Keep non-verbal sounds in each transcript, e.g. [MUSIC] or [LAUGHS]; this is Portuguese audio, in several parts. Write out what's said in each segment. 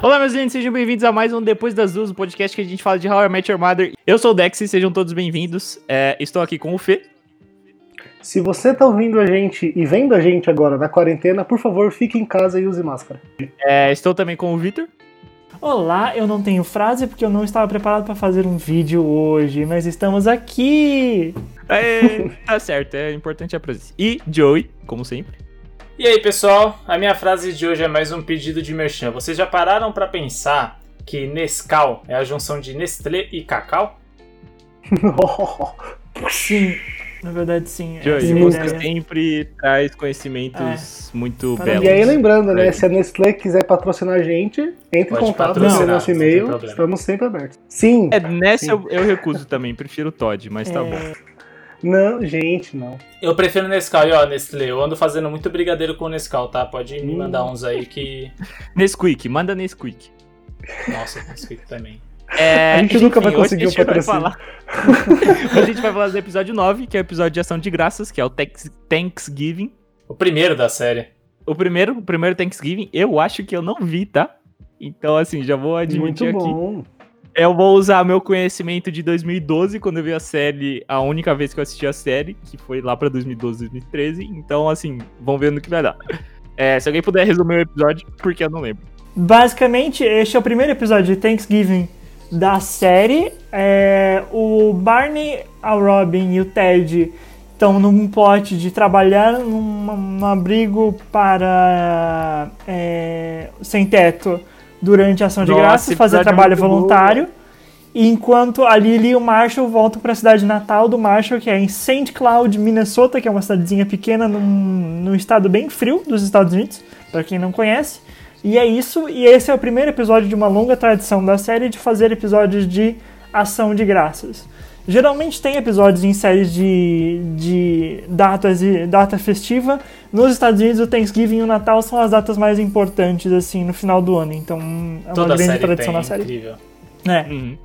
Olá, meus lindos, sejam bem-vindos a mais um Depois das Duas, um podcast que a gente fala de How I Met Your Mother. Eu sou o Dex e sejam todos bem-vindos. É, estou aqui com o Fê. Se você tá ouvindo a gente e vendo a gente agora na quarentena, por favor, fique em casa e use máscara. É, estou também com o Vitor. Olá, eu não tenho frase porque eu não estava preparado para fazer um vídeo hoje, mas estamos aqui. É, tá certo, é importante a presença. E Joey, como sempre. E aí, pessoal? A minha frase de hoje é mais um pedido de merchan. Vocês já pararam pra pensar que Nescau é a junção de Nestlé e Cacau? [LAUGHS] Sim, na verdade sim. Joey, essa é você ideia. sempre traz conhecimentos muito Parabéns. belos. E aí, lembrando, né? É. Se a Nestlé quiser patrocinar a gente, entre em Pode contato patrocinar, no nosso não tem e-mail. Estamos sempre abertos. Sim. É, nessa Sim. eu, eu recuso também, prefiro o Todd, mas tá É, bom. Não, gente, não. Eu prefiro Nescau. E ó, Nestlé, eu ando fazendo muito brigadeiro com Nescau, tá? Pode me Hum. mandar uns aí que... Nesquik, manda Nesquik. Nossa, Nesquik também. É, A gente nunca vai hoje conseguir o vai patrocínio. falar. [LAUGHS] hoje a gente vai falar do episódio 9, que é o episódio de ação de graças, que é o Thanks- Thanksgiving. O primeiro da série. O primeiro, o primeiro Thanksgiving, eu acho que eu não vi, tá? Então, assim, já vou Muito admitir aqui. bom. Eu vou usar meu conhecimento de 2012, quando eu vi a série, a única vez que eu assisti a série, que foi lá pra 2012, 2013. Então, assim, vamos ver no que vai dar. É, se alguém puder resumir o episódio, porque eu não lembro. Basicamente, este é o primeiro episódio de Thanksgiving da série. É, o Barney, a Robin e o Ted estão num plot de trabalhar num, num abrigo para é, sem teto durante a ação de Nossa, graças, fazer episódio trabalho voluntário. Enquanto a Lily e o Marshall voltam para a cidade natal do Marshall, que é em St. Cloud, Minnesota, que é uma cidadezinha pequena num, num estado bem frio dos Estados Unidos, para quem não conhece. E é isso, e esse é o primeiro episódio de uma longa tradição da série de fazer episódios de ação de graças. Geralmente tem episódios em séries de, de datas e data festiva. Nos Estados Unidos, o Thanksgiving e o Natal são as datas mais importantes, assim, no final do ano. Então, é uma Toda grande série tradição tem, na série. incrível. É. Uhum.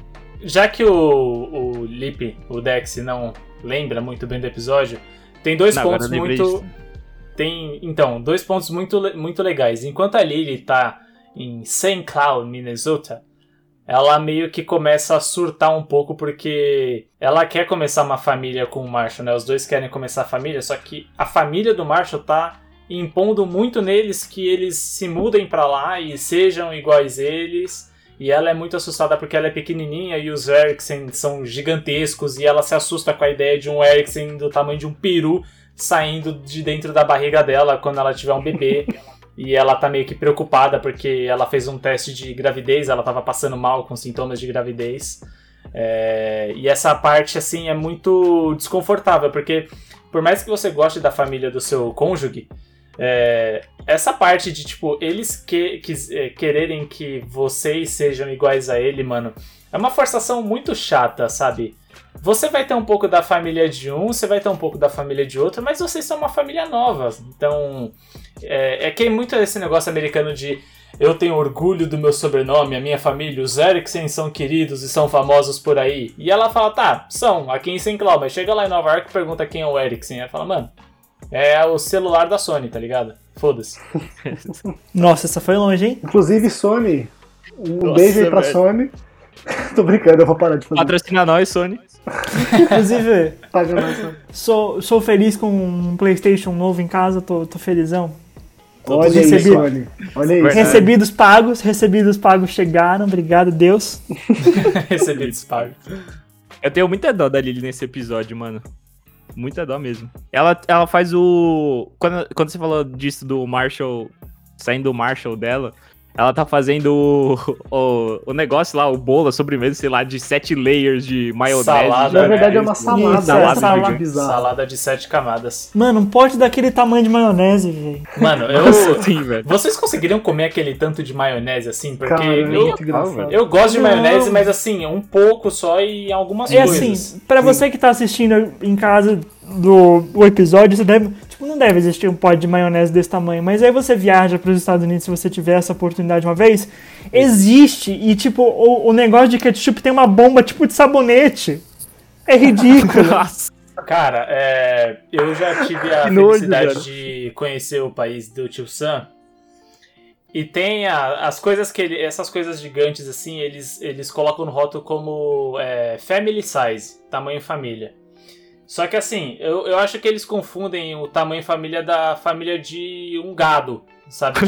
Já que o, o Lip, o Dex, não lembra muito bem do episódio, tem dois Não, pontos muito. disso. Tem, então, dois pontos muito, muito legais. Enquanto a Lily tá em St. Cloud, Minnesota, ela meio que começa a surtar um pouco porque ela quer começar uma família com o Marshall, né? Os dois querem começar a família, só que a família do Marshall tá impondo muito neles que eles se mudem pra lá e sejam iguais eles. E ela é muito assustada porque ela é pequenininha e os Eriksen são gigantescos e ela se assusta com a ideia de um Eriksen do tamanho de um peru saindo de dentro da barriga dela quando ela tiver um bebê. E ela tá meio que preocupada porque ela fez um teste de gravidez, ela tava passando mal com sintomas de gravidez. É, e essa parte, assim, é muito desconfortável, porque por mais que você goste da família do seu cônjuge, é, essa parte de, tipo, eles que, quis- é, quererem que vocês sejam iguais a ele, mano, é uma forçação muito chata, sabe? Você vai ter um pouco da família de um, você vai ter um pouco da família de outro, mas vocês são uma família nova. Então, é, é que é muito esse negócio americano de eu tenho orgulho do meu sobrenome, a minha família, os Eriksen são queridos e são famosos por aí. E ela fala, tá, são, aqui em St. Cloud, mas chega lá em Nova York e pergunta quem é o Eriksen. Ela fala, mano, é o celular da Sony, tá ligado? Foda-se. [LAUGHS] Nossa, essa foi longe, hein? Inclusive, Sony. Um Nossa, beijo aí pra velho. Sony. [LAUGHS] Tô brincando, eu vou parar de fazer. Patrocina nós, Sony. Inclusive, [LAUGHS] sou, sou feliz com um PlayStation novo em casa, tô, tô felizão. Olha aí, recebi- Sony. Olha aí. Verdade. Recebidos pagos, recebidos pagos chegaram, obrigado, Deus. [LAUGHS] Recebi despago. Eu tenho muita dó da Lily nesse episódio, mano. Muita dó mesmo. Ela, ela faz o. Quando, quando você falou disso do Marshall, saindo do Marshall dela, ela tá fazendo o, o, o negócio lá, o bolo, a sobremesa, sei lá, de sete layers de maionese. Salada, Na verdade, é uma Isso, salada. é salada, salada. Salada de sete camadas. Mano, um pote daquele tamanho de maionese, velho. Mano, eu. Nossa, sim, velho. Vocês conseguiriam comer aquele tanto de maionese assim? Porque Cara, é eu, engraçado. eu gosto de maionese, mas assim, um pouco só e algumas É coisas. assim, pra você que tá assistindo em casa do o episódio, você deve. Tipo, não deve existir um pote de maionese desse tamanho, mas aí você viaja pros Estados Unidos se você tiver essa oportunidade uma vez. Existe, e tipo, o, o negócio de ketchup tem uma bomba tipo de sabonete. É ridículo. [LAUGHS] Nossa. Cara, é, eu já tive a nojo, felicidade velho. de conhecer o país do tio Sam. E tem a- as coisas que ele, essas coisas gigantes assim, eles, eles colocam no rótulo como é, family size, tamanho família. Só que assim, eu, eu acho que eles confundem o tamanho família da família de um gado, sabe? [LAUGHS]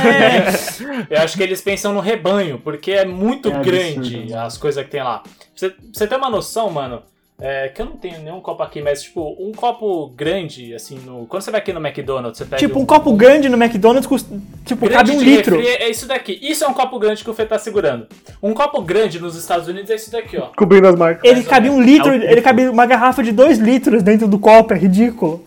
É. Eu acho que eles pensam no rebanho, porque é muito É absurdo, grande mano. as coisas que tem lá. Pra você, pra você ter uma noção, mano, é, que eu não tenho nenhum copo aqui, mas tipo, um copo grande, assim, no. Quando você vai aqui no McDonald's, você pega. Tipo, um copo grande no McDonald's custa. Tipo, grande cabe um litro. refri é isso daqui. Isso é um copo grande que o Fê tá segurando. Um copo grande nos Estados Unidos é isso daqui, ó. Cobrindo as marcas. Ele cabe um litro, É ele cabe uma garrafa de dois litros dentro do copo, é ridículo.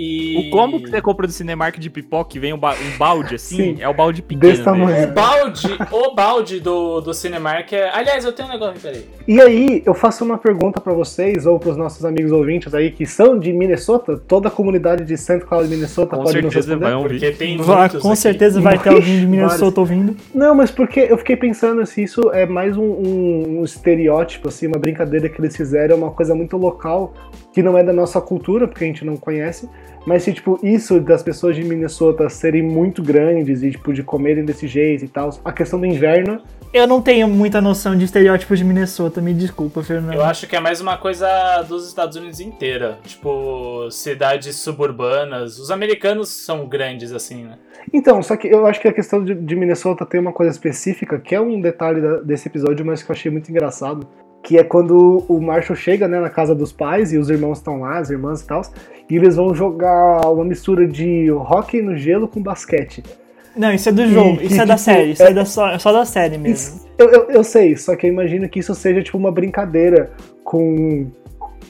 E. O combo que você compra do Cinemark de pipoca que vem um, ba- um balde assim, Sim. é o balde pequeno. Desse tamanho. né? O balde, o balde do, do Cinemark é. Aliás, eu tenho um negócio, peraí. E aí, eu faço uma pergunta pra vocês, ou pros nossos amigos ouvintes aí, que são de Minnesota, toda a comunidade de St. Cloud, Minnesota, Com pode nos certeza responder? vai ouvir. Porque tem Vá, com aqui. certeza vai ter alguém de. [LAUGHS] Minnesota ouvindo. Não, mas porque eu fiquei pensando se isso é mais um, um- um estereótipo, assim, uma brincadeira que eles fizeram, uma coisa muito local, que não é da nossa cultura, porque a gente não conhece, mas se, tipo, isso das pessoas de Minnesota serem muito grandes e, tipo, de comerem desse jeito e tal, a questão do inverno, Eu não tenho muita noção de estereótipos de Minnesota, me desculpa, Fernando. Eu acho que é mais uma coisa dos Estados Unidos inteira. Tipo, cidades suburbanas. Os americanos são grandes, assim, né? Então, só que eu acho que a questão de, de Minnesota tem uma coisa específica, que é um detalhe da- desse episódio, mas que eu achei muito engraçado. Que é quando o Marshall chega né, na casa dos pais e os irmãos estão lá, as irmãs e tal, e eles vão jogar uma mistura de hockey no gelo com basquete. Não, isso é do jogo, E- isso é da tipo, série, isso é- é, da só, só da série mesmo. Isso- eu, eu, eu sei, só que eu imagino que isso seja tipo uma brincadeira com,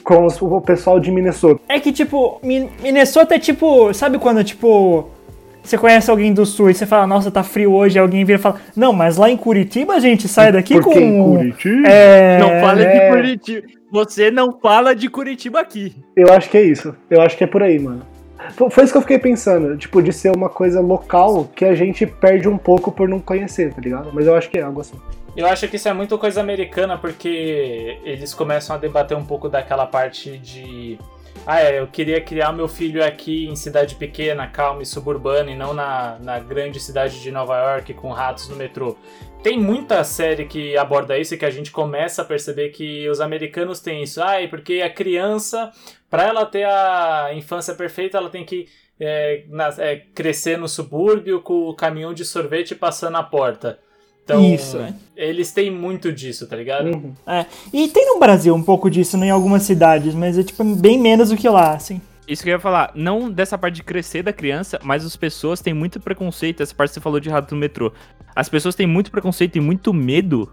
com o pessoal de Minnesota. É que, tipo, Min- Minnesota é tipo. Sabe quando, tipo. Você conhece alguém do sul e você fala, nossa, tá frio hoje, e alguém vira e fala, não, mas lá em Curitiba a gente sai daqui Porque em com. Curitiba. É, Não fala é. de Curitiba. Você não fala de Curitiba aqui. Eu acho que é isso. Eu acho que é por aí, mano. Fo- Foi isso que eu fiquei pensando, tipo, de ser uma coisa local que a gente perde um pouco por não conhecer, tá ligado? Mas eu acho que é algo assim. Eu acho que isso é muito coisa americana, porque eles começam a debater um pouco daquela parte de. Ah, é, eu queria criar meu filho aqui em cidade pequena, calma e suburbana, e não na, na grande cidade de Nova York com ratos no metrô. Tem muita série que aborda isso e que a gente começa a perceber que os americanos têm isso. Ah, é porque a criança, para ela ter a infância perfeita, ela tem que é, na- é, crescer no subúrbio com o caminhão de sorvete passando na porta. Então, Isso, é. eles têm muito disso, tá ligado? Uhum. É. E tem no Brasil um pouco disso né, em algumas cidades, mas é tipo bem menos do que lá, assim. Isso que eu ia falar, não dessa parte de crescer da criança, mas as pessoas têm muito preconceito, essa parte que você falou de rato no metrô. As pessoas têm muito preconceito e muito medo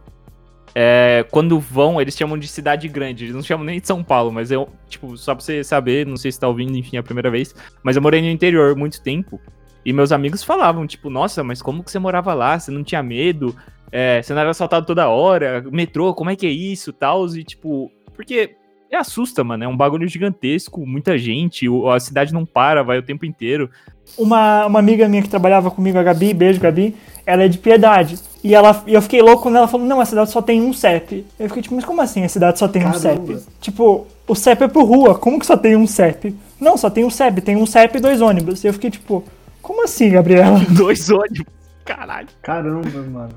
é, quando vão, eles chamam de cidade grande, eles não chamam nem de São Paulo, mas eu, tipo, só pra você saber, não sei se tá ouvindo, enfim, a primeira vez, mas eu morei no interior muito tempo, e meus amigos falavam, tipo, nossa, mas como que você morava lá? Você não tinha medo? É, você não era assaltado toda hora? Metrô, como é que é isso? Tal, e tipo, porque é assusta, mano. É um bagulho gigantesco, muita gente, a cidade não para, vai o tempo inteiro. Uma, uma amiga minha que trabalhava comigo, a Gabi, beijo Gabi, ela é de piedade. E ela, e eu fiquei louco quando ela falou, não, a cidade só tem um CEP. Eu fiquei tipo, mas como assim a cidade só tem um Caramba. CEP? Tipo, o CEP é por rua, como que só tem um CEP? Não, só tem um CEP, tem um CEP e dois ônibus. E eu fiquei tipo, como assim, Gabriela? [LAUGHS] Dois ônibus. Caralho. Caramba, mano.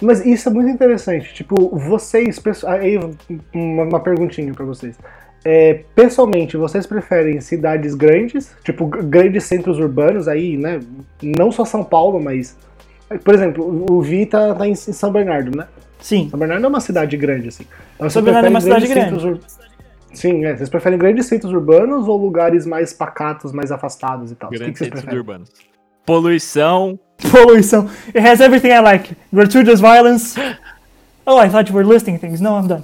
Mas isso é muito interessante. Tipo, vocês. Aí, uma, uma perguntinha pra vocês. É, pessoalmente, vocês preferem cidades grandes, tipo, grandes centros urbanos aí, né? Não só São Paulo, mas. Por exemplo, o Vi tá, tá em São Bernardo, né? Sim, São Bernardo é uma cidade grande, assim. Então, São Bernardo é uma cidade grandes centros ur- Sim, é. Vocês preferem grandes centros urbanos ou lugares mais pacatos, mais afastados e tal? O que, que Grandes vocês centros preferem? urbanos. Poluição. poluição. It has everything I like. Gratuitous violence. Oh, I thought you were listing things. No, I'm done.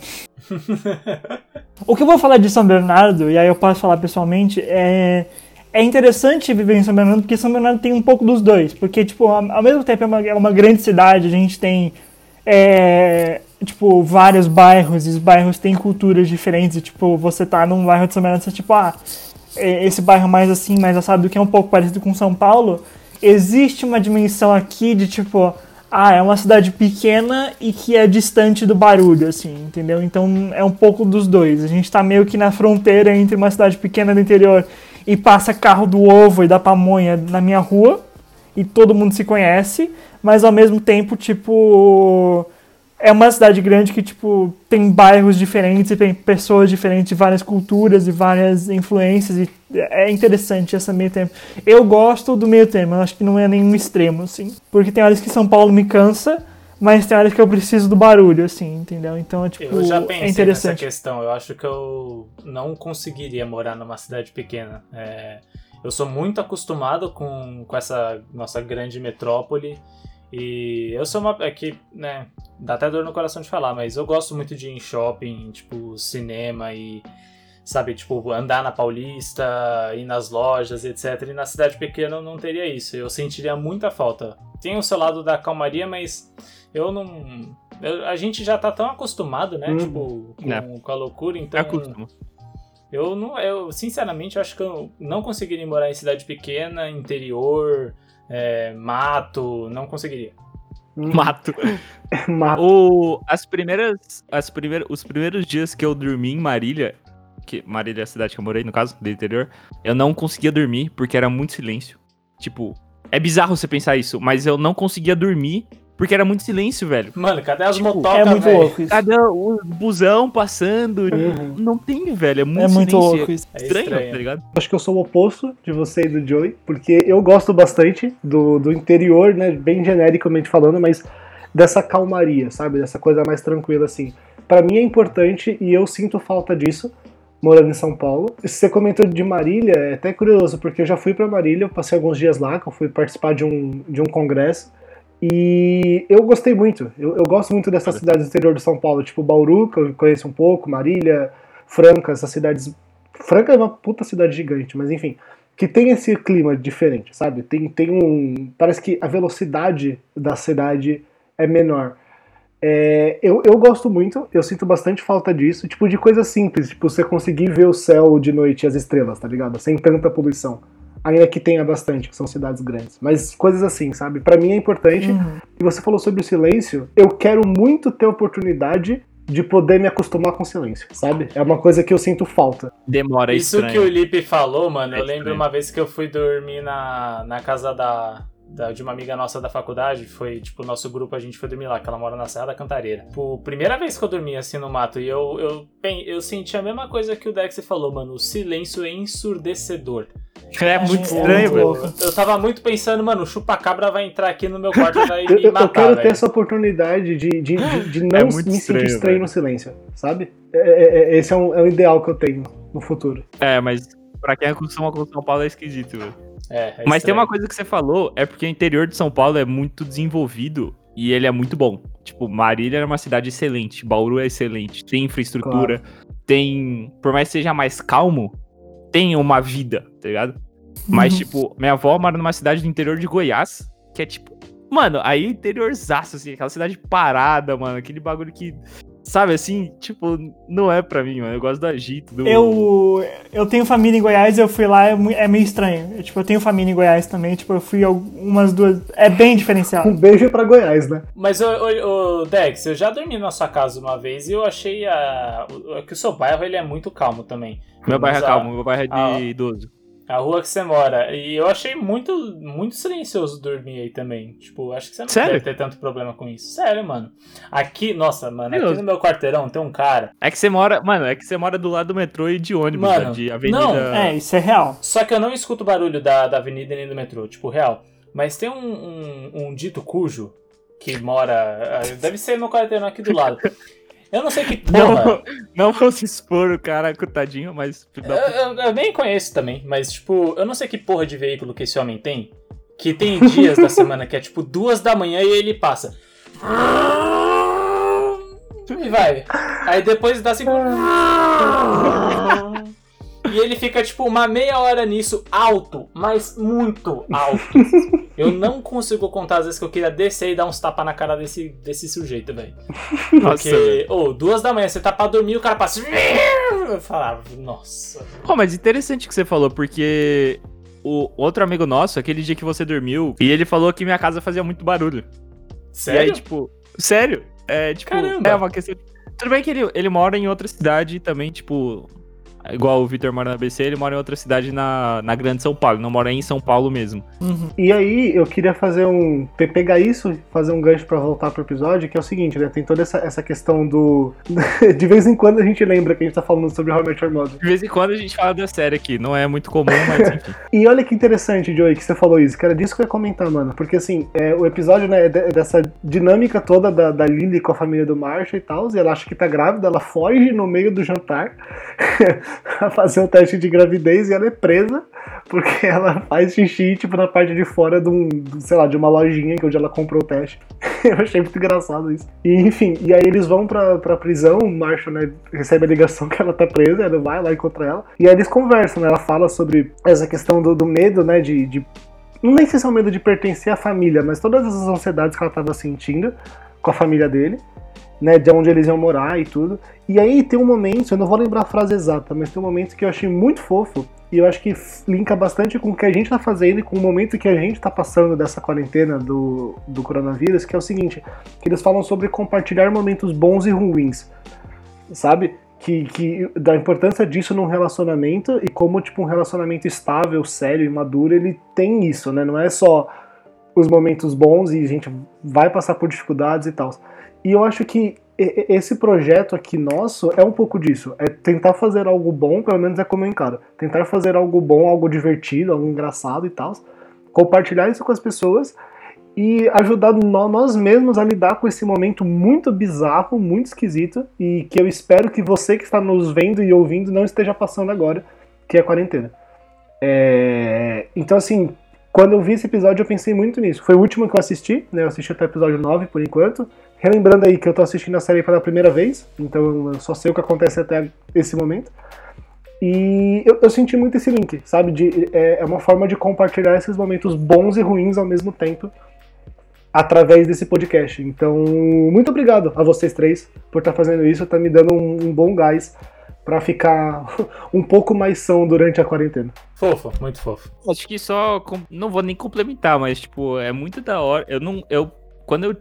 [LAUGHS] o que eu vou falar de São Bernardo, e aí eu posso falar pessoalmente, é... É interessante viver em São Bernardo, porque São Bernardo tem um pouco dos dois. Porque, tipo, ao mesmo tempo é uma, é uma grande cidade, a gente tem, é, tipo, vários bairros, e os bairros têm culturas diferentes. E, tipo, você tá num bairro de São Bernardo, você, tipo, ah, é, esse bairro mais assim, mais assado, que é um pouco parecido com São Paulo, existe uma dimensão aqui de tipo, ah, é uma cidade pequena e que é distante do barulho, assim, entendeu? Então é um pouco dos dois. A gente tá meio que na fronteira entre uma cidade pequena do interior e passa carro do ovo e da pamonha na minha rua e todo mundo se conhece, mas ao mesmo tempo, tipo, é uma cidade grande que, tipo, tem bairros diferentes e tem pessoas diferentes de várias culturas e várias influências e é interessante essa meio tempo. Eu gosto do meio termo, eu acho que não é nenhum extremo, assim, porque tem horas que São Paulo me cansa, mas tem horas que eu preciso do barulho, assim, entendeu? Então, é, tipo, Eu já pensei é nessa interessante. questão. Eu acho que eu não conseguiria morar numa cidade pequena. É, eu sou muito acostumado com, com essa nossa grande metrópole. E eu sou uma. É que, né? Dá até dor no coração de falar, mas eu gosto muito de ir em shopping, tipo, cinema e. Sabe, tipo, andar na Paulista, ir nas lojas, etc. E na cidade pequena eu não teria isso. Eu sentiria muita falta. Tem o seu lado da calmaria, mas eu não. eu- a gente já tá tão acostumado, né? Uhum. Tipo, com, É. com a loucura, então. Acostuma. Eu não, eu sinceramente acho que eu não conseguiria morar em cidade pequena, interior, é, mato, não conseguiria. Mato. [LAUGHS] Mato. O, as primeiras, as primeiras, os primeiros dias que eu dormi em Marília, que Marília é a cidade que eu morei, no caso, do interior, eu não conseguia dormir porque era muito silêncio. Tipo, é bizarro você pensar isso, mas eu não conseguia dormir porque era muito silêncio, velho. Mano, cadê as Tipo, motocas, É muito velho? louco isso. Cadê o busão passando? Uhum. Não tem, velho. É muito, É muito silêncio. louco isso. É Estranho, estranho. tá ligado? Acho que eu sou o oposto de você e do Joey, porque eu gosto bastante do, do interior, né? Bem genericamente falando, mas dessa calmaria, sabe? Dessa coisa mais tranquila, assim. Pra mim é importante e eu sinto falta disso morando em São Paulo. Você comentou de Marília, é até curioso, porque eu já fui pra Marília, eu passei alguns dias lá, que eu fui participar de um, de um congresso. E eu gostei muito. Eu, eu gosto muito dessas Olha. cidades do interior de São Paulo, tipo Bauru, que eu conheço um pouco, Marília, Franca, essas cidades. Franca é uma puta cidade gigante, mas enfim. Que tem esse clima diferente, sabe? Tem, tem um. Parece que a velocidade da cidade é menor. É, eu, eu gosto muito, eu sinto bastante falta disso, tipo de coisa simples, tipo você conseguir ver o céu de noite e as estrelas, tá ligado? Sem tanta poluição. Ainda que tenha bastante, que são cidades grandes. Mas coisas assim, sabe? Pra mim é importante. Uhum. E você falou sobre o silêncio, eu quero muito ter a oportunidade de poder me acostumar com o silêncio, sabe? É uma coisa que eu sinto falta. Demora Isso estranho. que o Lipe falou, mano, É eu lembro estranho. uma vez que eu fui dormir na, na casa da, da- de uma amiga nossa da faculdade, foi, tipo, o nosso grupo, a gente foi dormir lá, que ela mora na Serra da Cantareira. Tipo, primeira vez que eu dormi assim no mato, e eu, eu, pen- eu senti a mesma coisa que o Dex falou, mano, o silêncio é ensurdecedor. É muito É estranho, velho. Eu tava muito pensando, mano, o chupa-cabra vai entrar aqui no meu [LAUGHS] quarto e vai Eu, me eu- eu matar, quero ter velho. essa oportunidade de, de, de, [GASPS] de não É me muito sentir estranho, estranho velho. no silêncio, sabe? É- é- é- esse é um, é um ideal que eu tenho no futuro. É, mas pra quem acostuma com São Paulo é esquisito, velho. É, é Mas tem uma coisa que você falou, é porque o interior de São Paulo é muito desenvolvido e ele é muito bom. Tipo, Marília é uma cidade excelente, Bauru é excelente, tem infraestrutura, tem. Por mais que seja mais calmo, tem uma vida, tá ligado? Mas, Uhum. [LAUGHS] tipo, minha avó mora numa cidade do interior de Goiás, que é tipo. Mano, aí interiorzaço, assim, aquela cidade parada, mano, aquele bagulho que. Sabe assim, tipo, não é pra mim, mano. Eu gosto do agito, do. Eu, eu tenho família em Goiás, eu fui lá, é, é meio estranho. Eu, tipo, eu tenho família em Goiás também, tipo, eu fui umas duas. É bem diferenciado. Um beijo pra Goiás, né? Mas, ô, Dex, eu já dormi na sua casa uma vez e eu achei a, o- que o seu bairro ele é muito calmo também. Meu bairro é a- calmo, meu bairro é de Ah. idoso. A rua que você mora. E eu achei muito, muito silencioso dormir aí também. Tipo, acho que você não Sério? deve ter tanto problema com isso. Sério, mano. Aqui, nossa, mano, aqui Deus. no meu quarteirão tem um cara. É que você mora, mano, é que você mora do lado do metrô e de ônibus, Mano, né, de avenida. não, É, isso é real. Só que eu não escuto barulho da, da avenida nem do metrô, tipo, real. Mas tem um, um, um dito cujo que mora. ah, Deve ser no quarteirão aqui do lado. [LAUGHS] Eu não sei que porra. Não, [LAUGHS] não vou se expor o cara, coitadinho, mas. Eu, eu- eu nem conheço também, mas tipo, eu não sei que porra de veículo que esse homem tem. Que tem [LAUGHS] dias da semana que é tipo duas da manhã e ele passa. [LAUGHS] E vai. Aí depois dá cinco. E ele fica tipo uma meia hora nisso, alto, mas muito alto. [LAUGHS] Eu não consigo contar as vezes que eu queria descer e dar uns tapas na cara desse, desse sujeito, velho. Porque, ô, duas da manhã, você tá pra dormir, o cara passa. Eu falava, nossa. Pô, mas interessante que você falou, porque o outro amigo nosso, aquele dia que você dormiu, e ele falou que minha casa fazia muito barulho. Sério? E aí, tipo, sério? É, tipo, Caramba. é uma questão. Tudo bem que ele, ele mora em outra cidade também, tipo. Igual o Vitor mora na BC, ele mora em outra cidade na, na Grande São Paulo, não mora em São Paulo mesmo. Uhum. E aí, eu queria fazer um. pe- pegar isso, fazer um gancho pra voltar pro episódio, que é o seguinte, né? Tem toda essa, essa questão do. [LAUGHS] De vez em quando a gente lembra que a gente tá falando sobre How I Met Your Mother. De vez em quando a gente fala da série aqui, não é muito comum, mas [LAUGHS] enfim. E olha que interessante, Joey, que você falou isso, que era disso que eu ia comentar, mano. Porque assim, é, o episódio, né, é de- dessa dinâmica toda da, da Lily com a família do Marshall e tal, e ela acha que tá grávida, ela foge no meio do jantar [LAUGHS] a [LAUGHS] fazer o teste de gravidez e ela é presa porque [LAUGHS] ela faz xixi, tipo, na parte de fora de um, sei lá, de uma lojinha que onde ela comprou o teste. [LAUGHS] eu achei muito engraçado isso. E enfim, e aí eles vão pra, pra prisão, o Marshall, né, recebe a ligação que ela tá presa, ele vai lá encontra ela, e aí eles conversam, né, ela fala sobre essa questão do, do medo, né, de, de não nem sei se é o medo de pertencer à família, mas todas essas ansiedades que ela tava sentindo com a família dele, né, de onde eles iam morar e tudo. E aí tem um momento, eu não vou lembrar a frase exata, mas tem um momento que eu achei muito fofo e eu acho que linka bastante com o que a gente tá fazendo e com o momento que a gente tá passando dessa quarentena do, do coronavírus, que é o seguinte, que eles falam sobre compartilhar momentos bons e ruins, sabe? Que, que da importância disso num relacionamento e como tipo um relacionamento estável, sério e maduro, ele tem isso, né? Não é só os momentos bons e a gente vai passar por dificuldades e tal. E eu acho que esse projeto aqui nosso é um pouco disso. É tentar fazer algo bom, pelo menos é como eu encaro. Tentar fazer algo bom, algo divertido, algo engraçado e tal. Compartilhar isso com as pessoas e ajudar nó- nós mesmos a lidar com esse momento muito bizarro, muito esquisito e que eu espero que você que está nos vendo e ouvindo não esteja passando agora, que é a quarentena. É, Então, assim, quando eu vi esse episódio, eu pensei muito nisso. Foi o último que eu assisti, né? Eu assisti até o episódio 9 por enquanto. Relembrando aí que eu tô assistindo a série pela primeira vez, então eu só sei o que acontece até esse momento. E eu, eu senti muito esse link, sabe? De, é, é uma forma de compartilhar esses momentos bons e ruins ao mesmo tempo através desse podcast. Então, muito obrigado a vocês três por estar fazendo isso, tá me dando um, um bom gás pra ficar [LAUGHS] um pouco mais são durante a quarentena. Fofo, muito fofo. Acho que só. Não vou nem complementar, mas, tipo, é muito da hora. Eu não. Eu. Quando eu.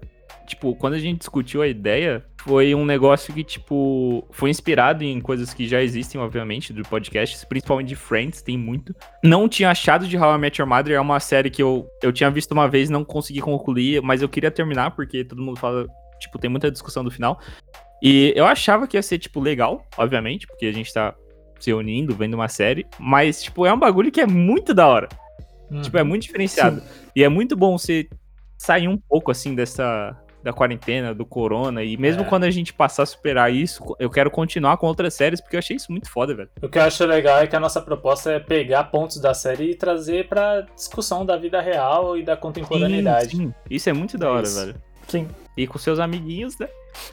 Tipo, quando a gente discutiu a ideia, foi um negócio que, tipo, foi inspirado em coisas que já existem, obviamente, do podcast, principalmente de Friends, tem muito. Não tinha achado de How I Met Your Mother, é uma série que eu, eu tinha visto uma vez, não consegui concluir, mas eu queria terminar, porque todo mundo fala, tipo, tem muita discussão do final. E eu achava que ia ser, tipo, legal, obviamente, porque a gente tá se unindo, vendo uma série, mas, tipo, é um bagulho que é muito da hora. Hum. Tipo, é muito diferenciado. E é muito bom você sair um pouco, assim, dessa... Da quarentena, do corona. E mesmo É. quando a gente passar a superar isso, eu quero continuar com outras séries, porque eu achei isso muito foda, velho. O que eu acho legal é que a nossa proposta é pegar pontos da série e trazer pra discussão da vida real e da contemporaneidade. Sim, sim. Isso é muito da É hora, isso. velho. Sim. E com seus amiguinhos, né?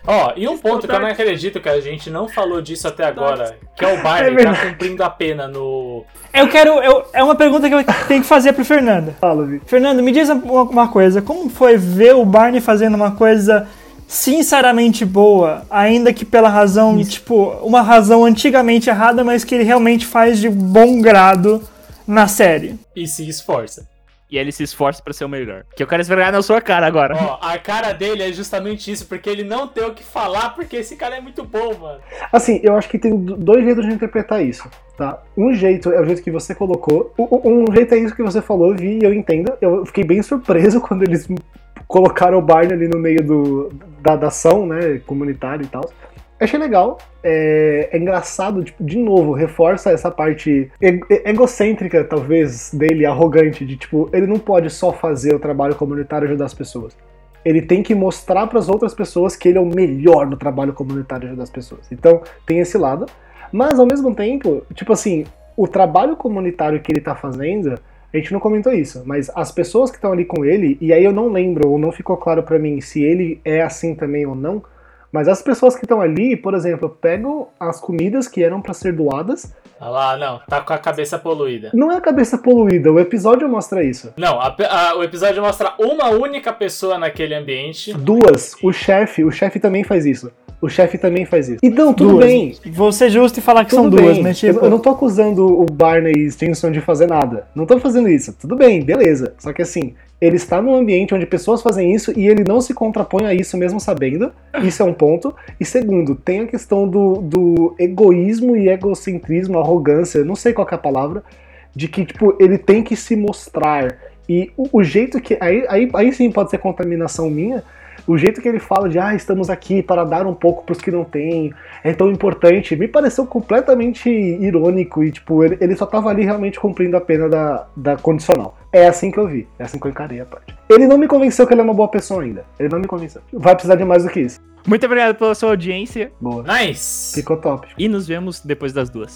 Ó, e um Isso, ponto que eu não acredito que a gente não falou disso até agora, que é o É Barney tá verdade. cumprindo a pena no. Eu quero. Eu, é uma pergunta que eu tenho que fazer pro Fernando. Fala, Vi. Fernando, me diz uma, uma coisa. Como foi ver o Barney fazendo uma coisa sinceramente boa, ainda que pela razão, tipo, uma razão antigamente errada, mas que ele realmente faz de bom grado na série? E se esforça. E ele se esforça pra ser o melhor. Que eu quero esfregar na sua cara agora. Ó, a cara dele é justamente isso, porque ele não tem o que falar, porque esse cara é muito bom, mano. Assim, eu acho que tem do- dois jeitos de interpretar isso, tá? Um jeito é o jeito que você colocou, um jeito é isso que você falou, Vi, e eu entendo. Eu fiquei bem surpreso [LAUGHS] quando eles colocaram o Barney ali no meio do, da, da ação, né, comunitária e tal. Achei legal, é, é engraçado, tipo, de novo, reforça essa parte egocêntrica, talvez, dele, arrogante, de tipo, ele não pode só fazer o trabalho comunitário e ajudar as pessoas. Ele tem que mostrar para as outras pessoas que ele é o melhor no trabalho comunitário e ajudar as pessoas. Então, tem esse lado. Mas, ao mesmo tempo, tipo assim, o trabalho comunitário que ele tá fazendo, a gente não comentou isso, mas as pessoas que estão ali com ele, e aí eu não lembro, ou não ficou claro para mim se ele é assim também ou não, mas as pessoas que estão ali, por exemplo, pegam as comidas que eram para ser doadas, Olha lá, não, tá com a cabeça poluída. não é a cabeça poluída, o episódio mostra isso. Não, a a- o episódio mostra uma única pessoa naquele ambiente. Duas, o chefe, o chefe também faz isso. O chefe também faz isso. Então, tudo Duas. bem. Vou ser justo e falar que Tudo são bem. duas, mas tipo. Eu não tô acusando o Barney e Stinson de fazer nada. Não tô fazendo isso. Tudo bem, beleza. Só que assim, ele está num ambiente onde pessoas fazem isso e ele não se contrapõe a isso mesmo sabendo. Isso é um ponto. E segundo, tem a questão do, do egoísmo e egocentrismo, arrogância, não sei qual que é a palavra, de que, tipo, ele tem que se mostrar. E o, o jeito que. Aí, aí, aí sim pode ser contaminação minha. O jeito que ele fala de, ah, estamos aqui para dar um pouco para os que não têm, é tão importante, me pareceu completamente irônico e, tipo, ele, ele só tava ali realmente cumprindo a pena da, da condicional. É assim que eu vi, é assim que eu encarei a parte. Ele não me convenceu que ele é uma boa pessoa ainda. Ele não me convenceu. Vai precisar de mais do que isso. Muito obrigado pela sua audiência Boa. Nice! Ficou top. e nos vemos depois das duas.